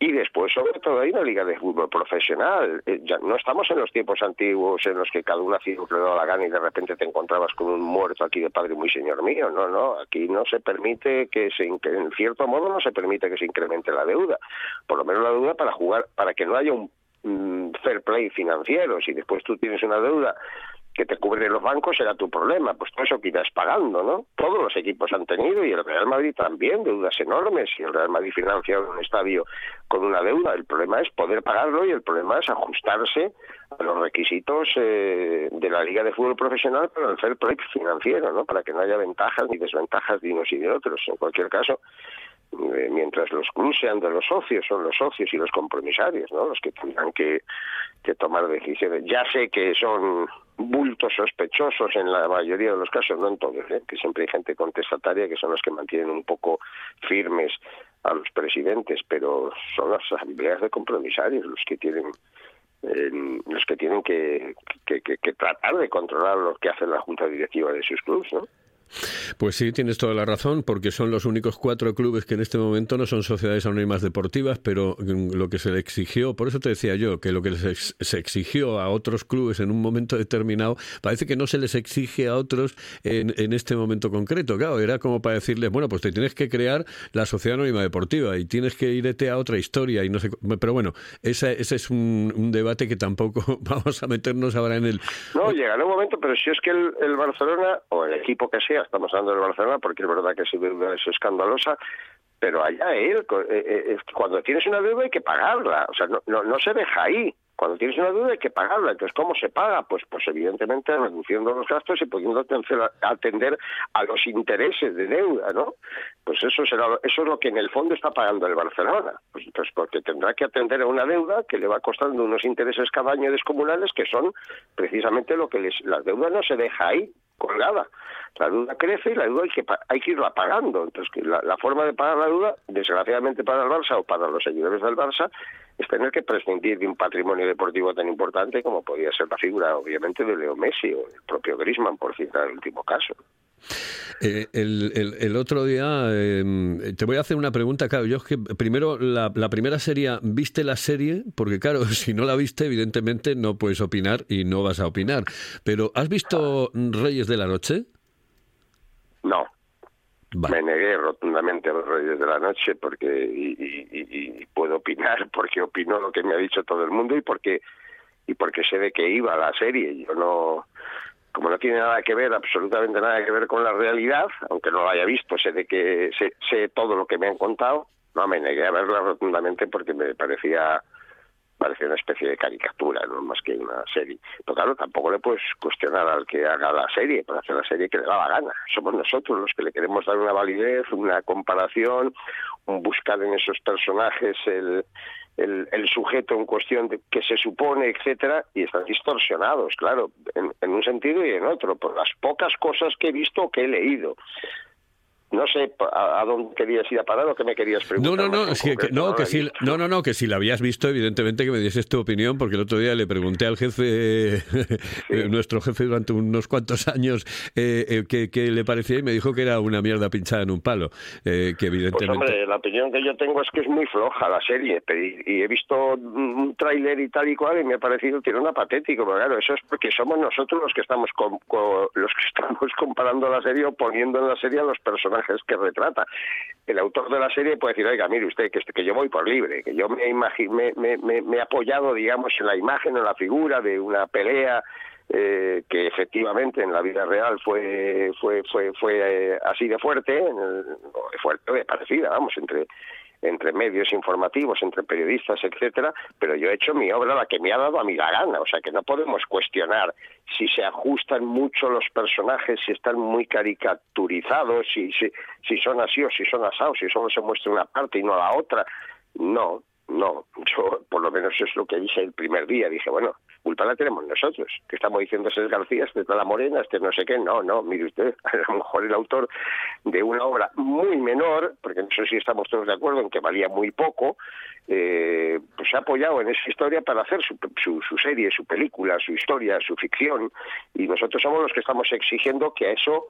Y después, sobre todo, hay una liga de fútbol profesional. Eh, ya no estamos en los tiempos antiguos en los que cada uno hacía lo que daba la gana y de repente te encontrabas con un muerto aquí de padre muy señor mío. No, no, aquí no se permite que se, en cierto modo no se permite que se incremente la deuda. Por lo menos la deuda para jugar, para que no haya un mm, fair play financiero. Si después tú tienes una deuda que te cubren los bancos será tu problema, pues todo eso que irás pagando, ¿no? Todos los equipos han tenido y el Real Madrid también deudas enormes y el Real Madrid financia un estadio con una deuda. El problema es poder pagarlo y el problema es ajustarse a los requisitos eh, de la Liga de Fútbol Profesional para el fair play financiero, ¿no? Para que no haya ventajas ni desventajas de unos y de otros. En cualquier caso, eh, mientras los clubes sean de los socios, son los socios y los compromisarios, ¿no? Los que tendrán que, que tomar decisiones. Ya sé que son bultos sospechosos en la mayoría de los casos, no en todos, ¿eh? que siempre hay gente contestataria que son los que mantienen un poco firmes a los presidentes, pero son las asambleas de compromisarios los que tienen eh, los que tienen que, que, que- que tratar de controlar lo que hace la junta directiva de sus clubes, ¿no? Pues sí, tienes toda la razón, porque son los únicos cuatro clubes que en este momento no son sociedades anónimas deportivas, pero mm, lo que se le exigió, por eso te decía yo, que lo que se exigió a otros clubes en un momento determinado, parece que no se les exige a otros en, en este momento concreto. Claro, era como para decirles, bueno, pues te tienes que crear la sociedad anónima deportiva y tienes que irte a otra historia y no sé. Pero bueno, esa- ese es un, un debate que tampoco vamos a meternos ahora en el. No, llegará un momento, pero si es que el Barcelona, o el equipo que sea, estamos hablando del Barcelona, porque es verdad que su deuda es escandalosa, pero allá él, eh, eh, cuando tienes una deuda hay que pagarla, o sea, no, no, se deja ahí. Cuando tienes una deuda hay que pagarla. Entonces, ¿cómo se paga? Pues, pues evidentemente reduciendo los gastos y pudiendo atender, a los intereses de deuda, ¿no? Pues eso será, eso es lo que en el fondo está pagando el Barcelona. Pues, pues porque tendrá que atender a una deuda que le va costando unos intereses cada año descomunales que son precisamente lo que les, la deuda no se deja ahí colgada. La deuda crece y la deuda hay que, hay que irla pagando. Entonces, la, forma de pagar la deuda, desgraciadamente para el Barça o para los seguidores del Barça, es tener que prescindir de un patrimonio deportivo tan importante como podía ser la figura, obviamente, de Leo Messi o el propio Griezmann, por citar el último caso. Eh, el, el- el otro día eh, te voy a hacer una pregunta, claro, yo es que primero la, la primera sería, ¿viste la serie? Porque claro, si no la viste, evidentemente no puedes opinar y no vas a opinar. Pero ¿has visto Reyes de la Noche? No, Vale. Me negué rotundamente a los Reyes de la Noche porque y, y- y- y puedo opinar porque opino lo que me ha dicho todo el mundo y porque y porque sé de qué iba la serie. Yo no, como no tiene nada que ver, absolutamente nada que ver con la realidad, aunque no la haya visto, sé de que sé, sé todo lo que me han contado. No me negué a verla rotundamente porque me parecía parecía una especie de caricatura, no más que una serie. Pero claro, tampoco le puedes cuestionar al que haga la serie, para hacer la serie que le da la gana. Somos nosotros los que le queremos dar una validez, una comparación, un buscar en esos personajes el, el, sujeto en cuestión que se supone, etcétera, y están distorsionados, claro, en, en un sentido y en otro, por las pocas cosas que he visto o que he leído. No sé a, a dónde querías ir a parar o qué me querías No, preguntar. no, no, es que, no, que si, no, no, no, que si la habías visto, evidentemente que me dieses tu opinión, porque el otro día le pregunté al jefe, eh, nuestro jefe durante unos cuantos años, eh, eh, qué, le parecía y me dijo que era una mierda pinchada en un palo, eh, que Pues evidentemente... hombre, la opinión que yo tengo es que es muy floja la serie y, y he visto un tráiler y tal y cual y me ha parecido una patético, pero claro, eso es porque somos nosotros los que estamos com- co- los que estamos comparando la serie o poniendo en la serie a los personajes que retrata. El autor de la serie puede decir, oiga, mire usted, que, yo voy por libre, que yo me, me, me, me- he apoyado, digamos, en la imagen o la figura de una pelea eh, que efectivamente en la vida real fue fue fue fue eh, así de fuerte, en el- fuerte parecida, vamos, entre entre medios informativos, entre periodistas, etcétera, pero yo he hecho mi obra la que me ha dado a mí la gana, o sea que no podemos cuestionar si se ajustan mucho los personajes, si están muy caricaturizados, si, si, si son así o si son asados, si solo se muestra una parte y no la otra. No, no, yo por lo menos es lo que dije el primer día, dije, bueno, culpa la tenemos nosotros, que estamos diciendo es García, este es la Morena, este no sé qué, no, no, mire usted, a lo mejor el autor de una obra muy menor, porque no sé si estamos todos de acuerdo en que valía muy poco, eh, pues ha apoyado en esa historia para hacer su, serie, su película, su historia, su ficción, y nosotros somos los que estamos exigiendo que a eso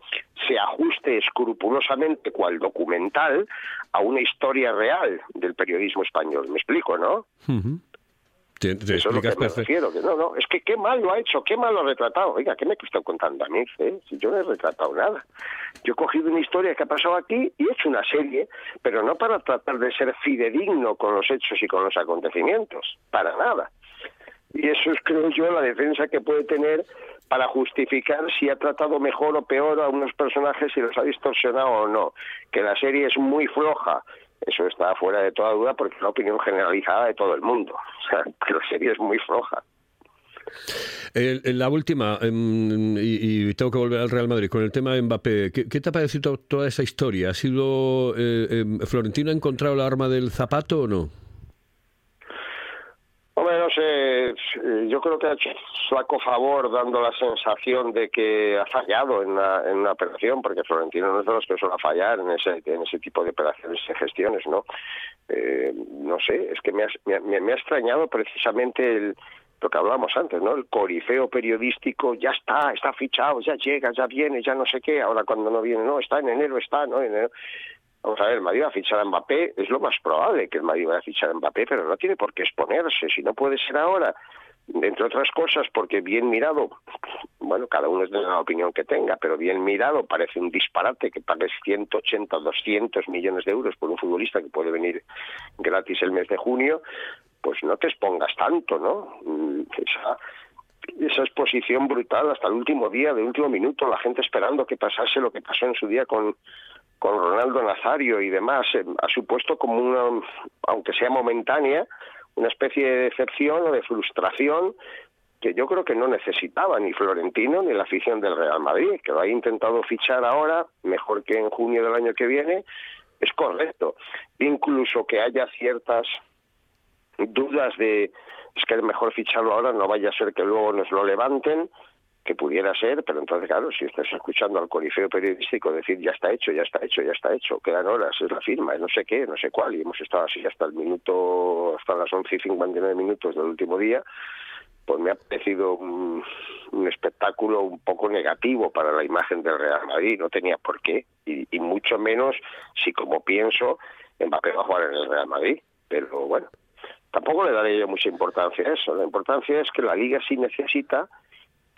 se ajuste escrupulosamente, cual documental, a una historia real del periodismo español. ¿Me explico, no? Ujú. Te, te Eso es lo que me refiero. Que no, no, es que qué mal lo ha hecho, qué mal lo ha retratado. Oiga, ¿qué me está contando a mí? eh? Si yo no he retratado nada. Yo he cogido una historia que ha pasado aquí y he hecho una serie, pero no para tratar de ser fidedigno con los hechos y con los acontecimientos, para nada. Y eso es, creo yo, la defensa que puede tener para justificar si ha tratado mejor o peor a unos personajes, si los ha distorsionado o no. Que la serie es muy floja, eso está fuera de toda duda porque es la opinión generalizada de todo el mundo. O sea, la serie es muy floja. El- la última, em, y, y tengo que volver al Real Madrid, con el tema de Mbappé, ¿qué, qué te ha parecido toda esa historia? ¿Ha sido. eh, em, ¿Florentino ha encontrado la arma del zapato o no? Hombre, no eh, yo creo que ha hecho flaco favor dando la sensación de que ha fallado en una, en una operación, porque Florentino no es de los que suele fallar en ese, en ese tipo de operaciones y gestiones, ¿no? Eh, no sé, es que me ha, me ha- me ha extrañado precisamente el, lo que hablábamos antes, ¿no? El corifeo periodístico, ya está, está fichado, ya llega, ya viene, ya no sé qué, ahora cuando no viene, no, está en enero, está, ¿no? En enero. Vamos a ver, el Madrid va a fichar a Mbappé, es lo más probable que el Madrid vaya a fichar a Mbappé, pero no tiene por qué exponerse, si no puede ser ahora, entre otras cosas, porque bien mirado, bueno, cada uno es de la opinión que tenga, pero bien mirado parece un disparate que pagues 180 o 200 millones de euros por un futbolista que puede venir gratis el mes de junio, pues no te expongas tanto, ¿no? Mm, Esa, esa exposición brutal hasta el último día, de último minuto, la gente esperando que pasase lo que pasó en su día con, con Ronaldo Nazario y demás, eh, ha supuesto como una, aunque sea momentánea, una especie de decepción o de frustración que yo creo que no necesitaba ni Florentino ni la afición del Real Madrid, que lo ha intentado fichar ahora, mejor que en junio del año que viene, es correcto. Incluso que haya ciertas dudas de es que es mejor ficharlo ahora, no vaya a ser que luego nos lo levanten, que pudiera ser, pero entonces, claro, si estás escuchando al corifeo periodístico decir ya está hecho, ya está hecho, ya está hecho, quedan horas, es la firma, no sé qué, no sé cuál, y hemos estado así hasta el minuto, hasta las 11 y 59 minutos del último día, pues me ha parecido un, espectáculo un poco negativo para la imagen del Real Madrid, no tenía por qué, y, y mucho menos si, como pienso, Mbappé va a jugar en el Real Madrid, pero bueno, tampoco le daré yo mucha importancia a eso, la importancia es que la Liga sí necesita,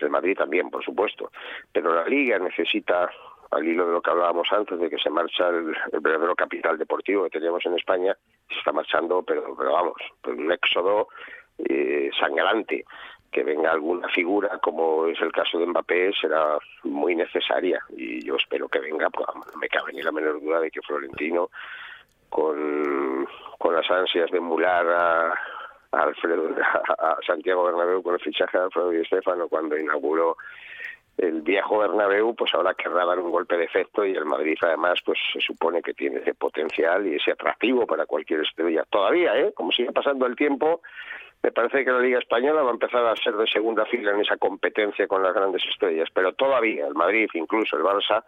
el Madrid también, por supuesto, pero la Liga necesita, al hilo de lo que hablábamos antes, de que se marcha el, verdadero capital deportivo que teníamos en España, se está marchando, pero, pero vamos, un éxodo eh, sangrante. Que venga alguna figura, como es el caso de Mbappé, será muy necesaria y yo espero que venga, pues no me cabe ni la menor duda de que Florentino, con, con las ansias de emular a, a Alfredo, a, Santiago Bernabéu con el fichaje de Alfredo y Estefano cuando inauguró el viejo Bernabéu, pues ahora querrá dar un golpe de efecto y el Madrid además pues se supone que tiene ese potencial y ese atractivo para cualquier estrella. Todavía, ¿eh? Como sigue pasando el tiempo, me parece que la Liga Española va a empezar a ser de segunda fila en esa competencia con las grandes estrellas, pero todavía el Madrid, incluso el Barça,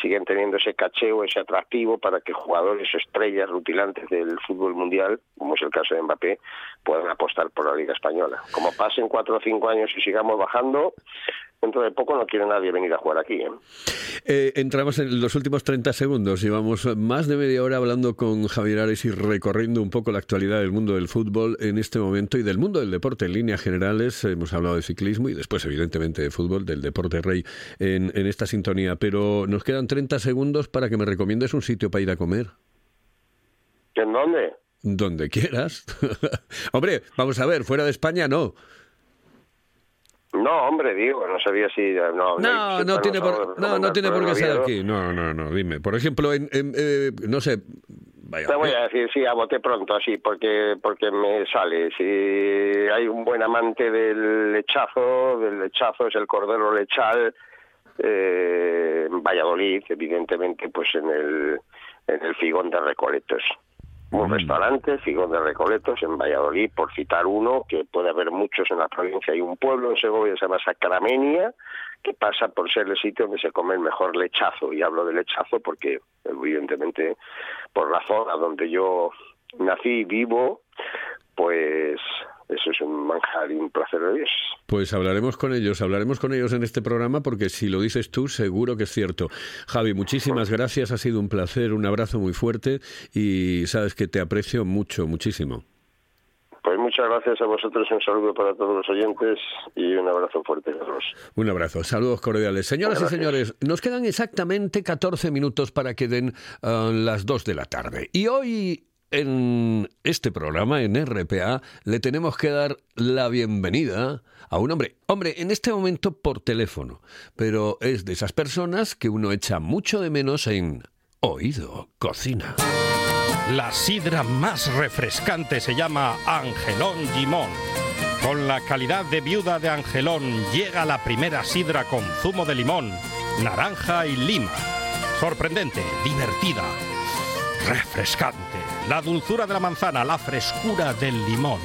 siguen teniendo ese cacheo, ese atractivo para que jugadores estrellas rutilantes del fútbol mundial, como es el caso de Mbappé, puedan apostar por la Liga Española. Como pasen cuatro o cinco años y sigamos bajando, dentro de poco no quiere nadie venir a jugar aquí. ¿eh? Eh, entramos en los últimos 30 segundos. Llevamos más de media hora hablando con Javier Ares y recorriendo un poco la actualidad del mundo del fútbol en este momento y del mundo del deporte en líneas generales. Hemos hablado de ciclismo y después, evidentemente, de fútbol, del deporte rey en, en esta sintonía. Pero nos quedan 30 segundos para que me recomiendes un sitio para ir a comer. ¿En dónde? Donde quieras. Hombre, vamos a ver, fuera de España no. No, hombre, digo, no sabía si... No, No, no tiene por, no, no tiene por qué ser aquí. No, no, no, dime. Por ejemplo, en, en, eh, no sé, vaya. Te voy a decir, sí, a bote pronto, así, porque porque me sale. Si hay un buen amante del lechazo, del lechazo es el cordero lechal, eh, en Valladolid, evidentemente, pues en el, en el Figón de Recoletos. Un Mm. restaurante, Figón de Recoletos, en Valladolid, por citar uno, que puede haber muchos en la provincia. Hay un pueblo en Segovia que se llama Sacramenia, que pasa por ser el sitio donde se come el mejor lechazo. Y hablo de lechazo porque, evidentemente, por la zona donde yo nací y vivo, pues eso es un manjar y un placer de Dios. Pues hablaremos con ellos, hablaremos con ellos en este programa porque si lo dices tú, seguro que es cierto. Javi, muchísimas gracias, ha sido un placer, un abrazo muy fuerte y sabes que te aprecio mucho, muchísimo. Pues muchas gracias a vosotros, un saludo para todos los oyentes y un abrazo fuerte, Carlos. Un abrazo, saludos cordiales. Señoras Gracias. y señores, nos quedan exactamente 14 minutos para que den ah, las 2 de la tarde. Y hoy en este programa, en RPA, le tenemos que dar la bienvenida a un hombre. Hombre, en este momento por teléfono, pero es de esas personas que uno echa mucho de menos en Oído Cocina. La sidra más refrescante se llama Angelón Gimón. Con la calidad de viuda de Angelón llega la primera sidra con zumo de limón, naranja y lima. Sorprendente, divertida, refrescante. La dulzura de la manzana, la frescura del limón.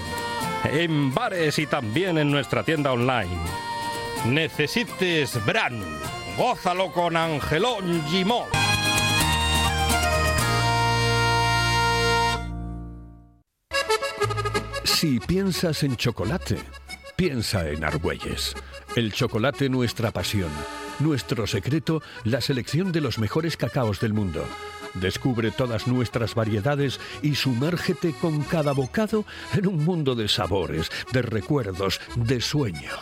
En bares y también en nuestra tienda online. Necesites Bran. Gózalo con Angelón Gimón. Si piensas en chocolate, piensa en Argüelles. El chocolate nuestra pasión. Nuestro secreto, la selección de los mejores cacaos del mundo. Descubre todas nuestras variedades y sumérgete con cada bocado en un mundo de sabores, de recuerdos, de sueños.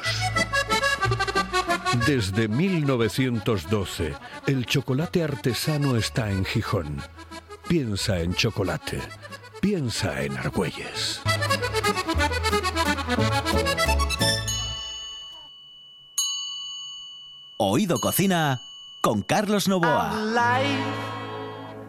Desde 1912, el chocolate artesano está en Gijón. Piensa en chocolate. Piensa en Argüelles. Oído Cocina con Carlos Novoa.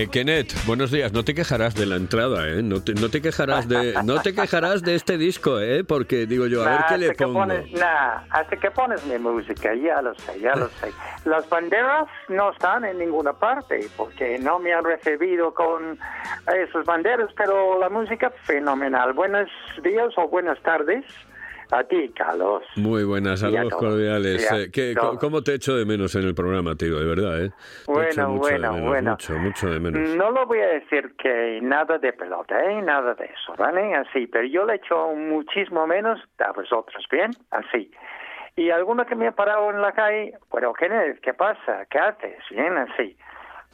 Eh, Kenneth, buenos días. No te quejarás de la entrada, ¿eh? No te, no te quejarás de, no te quejarás de este disco, ¿eh? Porque digo yo, a ver qué le que pongo. pones, nah, hasta que pones mi música, ya lo sé, ya lo sé. Las banderas no están en ninguna parte porque no me han recibido con esas banderas, pero la música fenomenal. Buenos días o buenas tardes a ti, Carlos. Muy buenas, saludos cordiales. Eh, ¿qué-. ¿Cómo te echo de menos en el programa, tío? De verdad, ¿eh? Te Bueno, mucho bueno, menos, bueno. Mucho, mucho de menos. No lo voy a decir que nada de pelota, ¿eh? Nada de eso, ¿vale? Así, pero yo le echo muchísimo menos a vosotros, ¿bien? Así. Y alguno que me ha parado en la calle, bueno, Kenneth, ¿qué pasa? ¿Qué haces? Bien, así.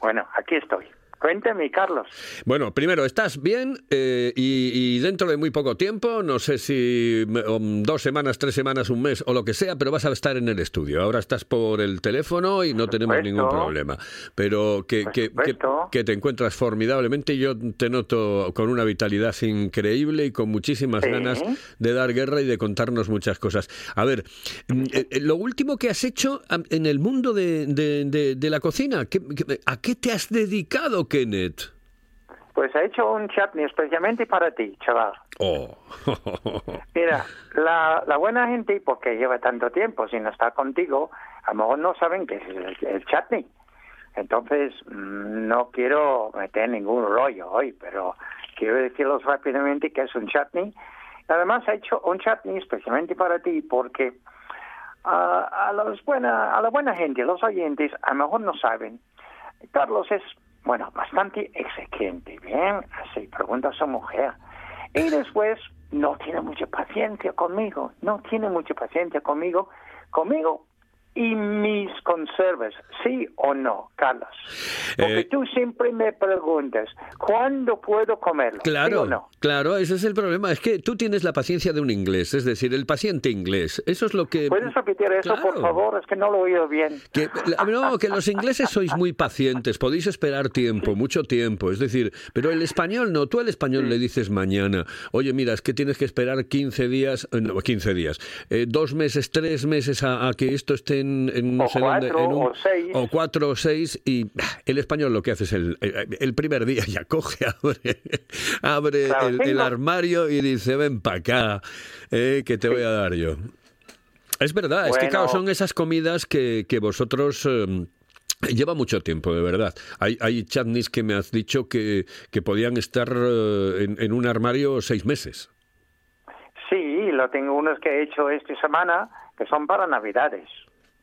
Bueno, aquí estoy. Cuéntame, Carlos. Bueno, primero, ¿estás bien? Eh, y, y dentro de muy poco tiempo, no sé si dos semanas, tres semanas, un mes o lo que sea, pero vas a estar en el estudio. Ahora estás por el teléfono y no tenemos ningún problema. Pero que, que, que, te encuentras formidablemente y yo te noto con una vitalidad increíble y con muchísimas Sí. ganas de dar guerra y de contarnos muchas cosas. A ver, mm, eh, eh, lo último que has hecho en el mundo de, de- de- de la cocina, ¿qué- qué- ¿a qué te has dedicado, Kenneth? Pues he hecho un chutney especialmente para ti, chaval. Oh. Mira, la, la buena gente, porque lleva tanto tiempo sin estar contigo, a lo mejor no saben qué es el, el chutney. Entonces, mm, no quiero meter ningún rollo hoy, pero quiero decirles rápidamente que es un chutney. Además, he hecho un chutney especialmente para ti porque ah, a, los buena, a la buena gente, los oyentes, a lo mejor no saben. Carlos es, bueno, bastante exigente, ¿bien? Así pregunta a su mujer. Y después no tiene mucha paciencia conmigo, no tiene mucha paciencia conmigo, conmigo y mis conservas, ¿sí o no, Carlos? Porque Eh, tú siempre me preguntas, ¿cuándo puedo comerlo? ¿Sí Claro, o no? claro, ese es el problema. Es que tú tienes la paciencia de un inglés, es decir, el paciente inglés. Eso es lo que... ¿Puedes repetir eso, por Claro. favor? Es que no lo he oído bien. Que, no, que los ingleses sois muy pacientes, podéis esperar tiempo, mucho tiempo, es decir, pero el español no, tú al español le dices mañana, oye, mira, es que tienes que esperar 15 días, eh, no, 15 días, eh, dos meses, tres meses a, a que esto esté en, en O sé dónde, cuatro, en un- o seis. o cuatro o seis, y el español lo que hace es el, el, el primer día ya coge, abre, abre Claro, el, armario y dice, ven para acá, eh, que te voy a dar yo. Es verdad, es que Bueno. claro, son esas comidas que, que vosotros... eh, Lleva mucho tiempo, de verdad. Hay, hay chutneys que me has dicho que, que podían estar eh, en, en un armario seis meses. Sí, lo tengo unos que he hecho esta semana que son para Navidades.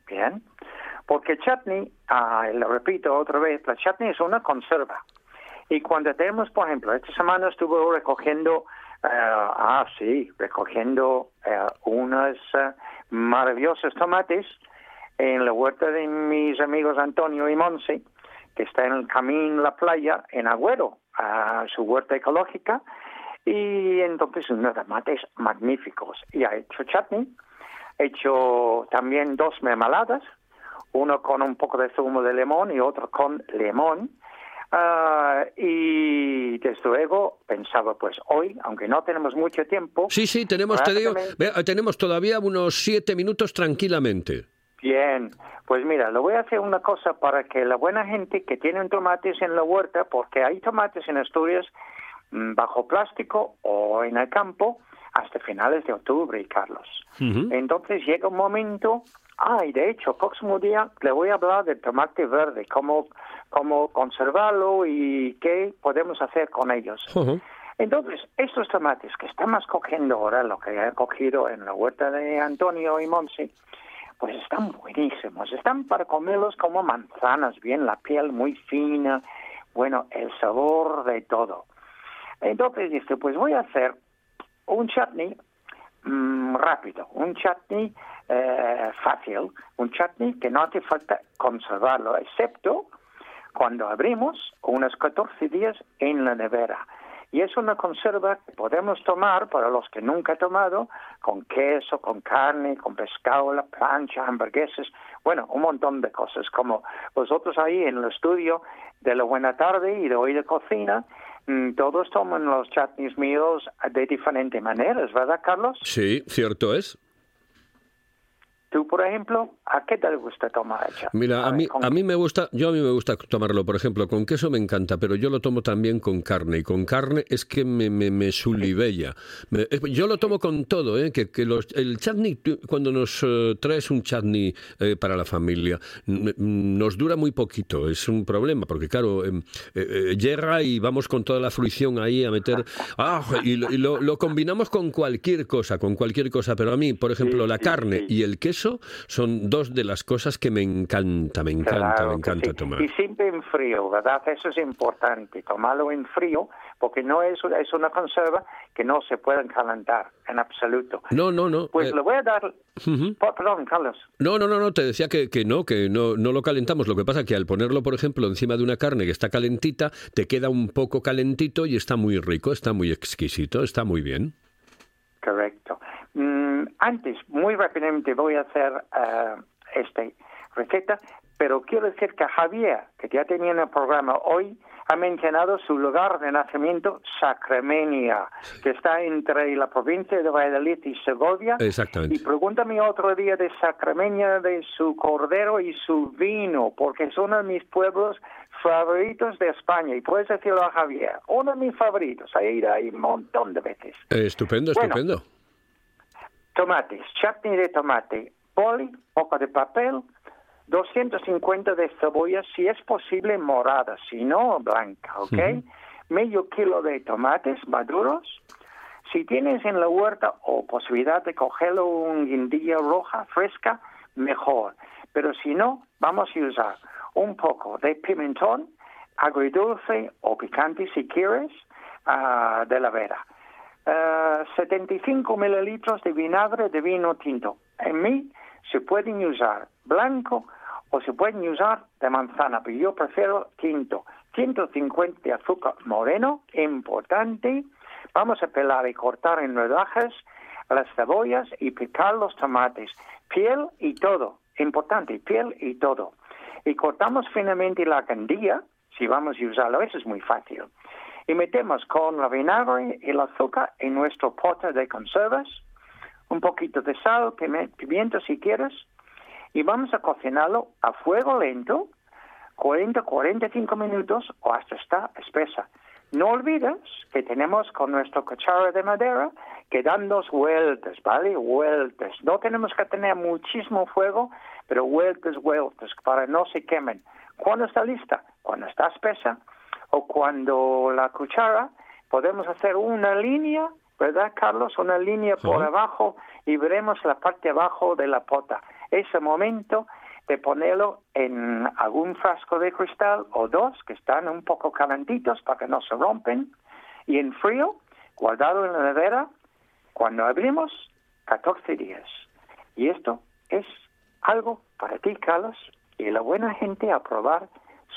Bien. Porque chutney, ah, lo repito otra vez, la chutney es una conserva. Y cuando tenemos, por ejemplo, esta semana estuve recogiendo, eh, ah, sí, recogiendo eh, unos eh, maravillosos tomates en la huerta de mis amigos Antonio y Monse, que está en el camino la playa en Agüero, a su huerta ecológica, y entonces unos tomates magníficos. Y ha hecho chutney, he hecho también dos mermeladas, uno con un poco de zumo de limón y otro con limón. Ah, y desde luego pensaba, pues hoy, aunque no tenemos mucho tiempo, Sí, sí, tenemos, te digo, tenemos todavía unos siete minutos tranquilamente. Bien, pues mira, le voy a hacer una cosa para que la buena gente que tiene tomates en la huerta, porque hay tomates en Asturias mm, bajo plástico o en el campo hasta finales de octubre, Carlos. Entonces llega un momento, ah, y de hecho, el próximo día le voy a hablar del tomate verde, cómo, cómo conservarlo y qué podemos hacer con ellos. Ujú. Entonces, estos tomates que estamos cogiendo ahora, lo que he cogido en la huerta de Antonio y Monse, pues están buenísimos. Están para comerlos como manzanas, bien, la piel muy fina, bueno, el sabor de todo. Entonces dice, pues voy a hacer un chutney mm, rápido, un chutney eh, fácil, un chutney que no hace falta conservarlo, excepto cuando abrimos unos 14 días en la nevera. Y es una conserva que podemos tomar, para los que nunca he tomado, con queso, con carne, con pescado, la plancha, hamburguesas, bueno, un montón de cosas. Como vosotros ahí en el estudio de la buena tarde y de hoy de cocina, todos toman los chutneys míos de diferentes maneras, ¿verdad, Carlos? Sí, cierto es. Tú, por ejemplo, ¿a qué te gusta tomar el? Mira, a ver, mí, ¿con a mí me gusta, yo a mí me gusta tomarlo, por ejemplo, con queso me encanta, pero yo lo tomo también con carne. Y con carne es que me, me, me sulibella. Me- yo lo tomo con todo, ¿eh? Que, que los- el chutney, cuando nos eh, traes un chutney eh, para la familia, nos dura muy poquito. Es un problema, porque claro, em, eh, llega y vamos con toda la fruición ahí a meter... ¡Ah! Y, lo, y lo- lo combinamos con cualquier cosa, con cualquier cosa. Pero a mí, por ejemplo, la carne y el queso son dos de las cosas que me encanta, me encanta, Claro me encanta sí. tomar. Y siempre en frío, ¿verdad? Eso es importante, tomarlo en frío, porque no es, una- es una conserva que no se puede calentar en absoluto. No, no, no. Pues eh, le voy a dar... perdón, Carlos. No, no, no, no, te decía que, que no, que no, no lo calentamos. Lo que pasa que al ponerlo, por ejemplo, encima de una carne que está calentita, te queda un poco calentito y está muy rico, está muy exquisito, está muy bien. Correcto. Mm, antes, muy rápidamente voy a hacer eh, esta receta, pero quiero decir que Javier, que ya tenía en el programa hoy, ha mencionado su lugar de nacimiento, Sacramenia, que está entre la provincia de Valladolid y Segovia. Exactamente. Y pregúntame otro día de Sacramenia, de su cordero y su vino, porque es uno de mis pueblos favoritos de España. Y puedes decirlo a Javier, uno de mis favoritos. Ha ido ahí un montón de veces. Eh, estupendo, Bueno. estupendo. Tomates, chutney de tomate, poli, poco de papel, 250 de cebolla, si es posible morada, si no blanca, ¿ok? Medio kilo de tomates maduros. Si tienes en la huerta o posibilidad de cogerlo un guindilla roja fresca, mejor. Pero si no, vamos a usar un poco de pimentón, agridulce o picante si quieres, ah, de la vera. Eh, 75 mililitros de vinagre de vino tinto. En mí se pueden usar blanco o se pueden usar de manzana, pero yo prefiero tinto. 150 de azúcar moreno, importante. Vamos a pelar y cortar en rodajas las cebollas y picar los tomates. Piel y todo, importante, piel y todo. Y cortamos finamente la candilla, si vamos a usarlo, eso es muy fácil. Y metemos con la vinagre y el azúcar en nuestro pote de conservas, un poquito de sal, pimiento si quieres, y vamos a cocinarlo a fuego lento, 40-45 minutos o hasta está espesa. No olvides que tenemos con nuestro cuchara de madera que dan dos vueltas, ¿vale? Vueltas. No tenemos que tener muchísimo fuego, pero vueltas, vueltas, para no se quemen. ¿Cuándo está lista? Cuando está espesa o cuando la cuchara podemos hacer una línea, ¿verdad, Carlos? Una línea por abajo y veremos la parte abajo de la pota. Ese momento de ponerlo en algún frasco de cristal o dos que están un poco calentitos para que no se rompen y en frío, guardado en la nevera, cuando abrimos, 14 días. Y esto es algo para ti, Carlos, y la buena gente a probar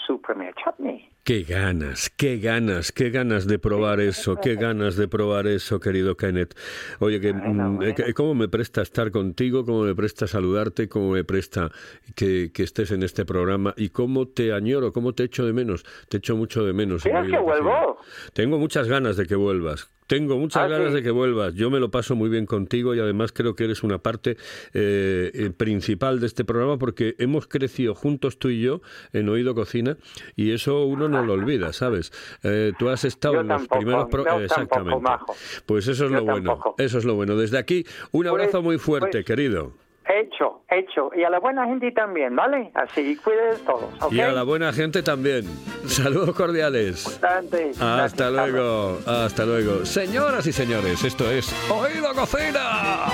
su primer chutney. Qué ganas, qué ganas, qué ganas de probar eso, qué ganas de probar eso, querido Kenneth. Oye, que, mm, eh, que- cómo me presta estar contigo, cómo me presta saludarte, cómo me presta que, que estés en este programa y cómo te añoro, cómo te echo de menos. Te echo mucho de menos. en ¿Quieres que vuelvo? Tengo muchas ganas de que vuelvas. Tengo muchas Ah, ganas sí. de que vuelvas. Yo me lo paso muy bien contigo y además creo que eres una parte eh, eh, principal de este programa porque hemos crecido juntos tú y yo en Oído Cocina y eso uno no lo olvida, ¿sabes? Eh, tú has estado Yo en los tampoco, primeros pro- eh, exactamente. tampoco. Pues eso es Yo lo bueno. Eso es lo bueno. Desde aquí un abrazo Pues- muy fuerte, pues- querido. Hecho, hecho. Y a la buena gente también, ¿vale? Así, cuides todos, ¿ok? Y a la buena gente también. Saludos cordiales. Bastante. Hasta Gracias, Carlos. luego, hasta luego. Señoras y señores, esto es Oído Cocina.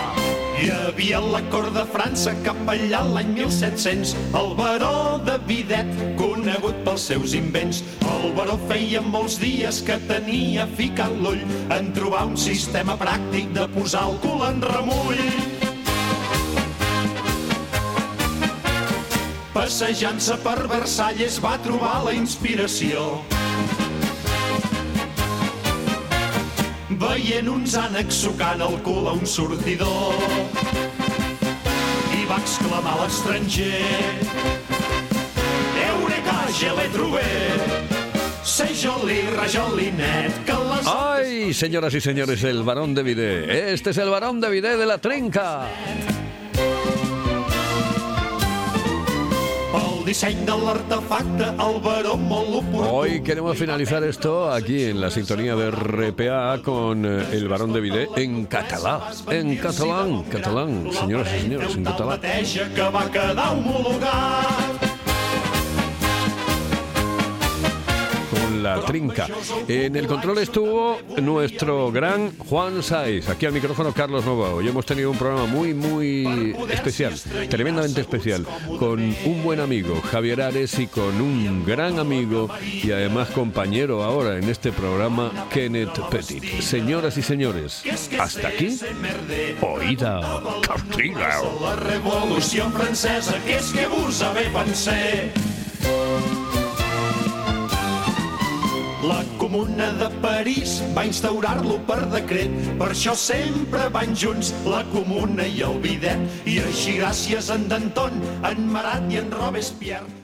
Hi havia la cort de França cap allà l'any 1700 el baró de Videt, conegut pels seus invents. El baró feia molts dies que tenia ficat l'ull en trobar un sistema pràctic de posar el cul en remull. Passejant-se per Versalles va trobar la inspiració. Veient uns ànecs sucant el cul a un sortidor i va exclamar l'estranger Eureka, je l'he trobat Sé joli, rajolinet, que les... Ay, señoras y señores, el varón de Vidé. Este es el varón de Vidé de la Trenca. Disseny de l'artefacte, el baró molt oportú. Hoy queremos finalizar esto aquí en la sintonía de RPA con eh, el varón de Vidé en catalán. En catalán, catalán, señoras y señores, en catalán. Neteja que va quedar homologat. La trinca. En el control estuvo nuestro gran Juan Saiz. Aquí al micrófono Carlos Novo. Hoy hemos tenido un programa muy, muy especial, tremendamente especial, con un buen amigo, Javier Ares, y con un gran amigo y además compañero ahora en este programa, Kenneth Petit. Señoras y señores, hasta aquí, Oída Cocina. La revolució francesa, que és que vos pensé. La Comuna de París va instaurar-lo per decret, per això sempre van junts la Comuna i el Bidet, i així gràcies a en Danton, en Marat i en Robespierre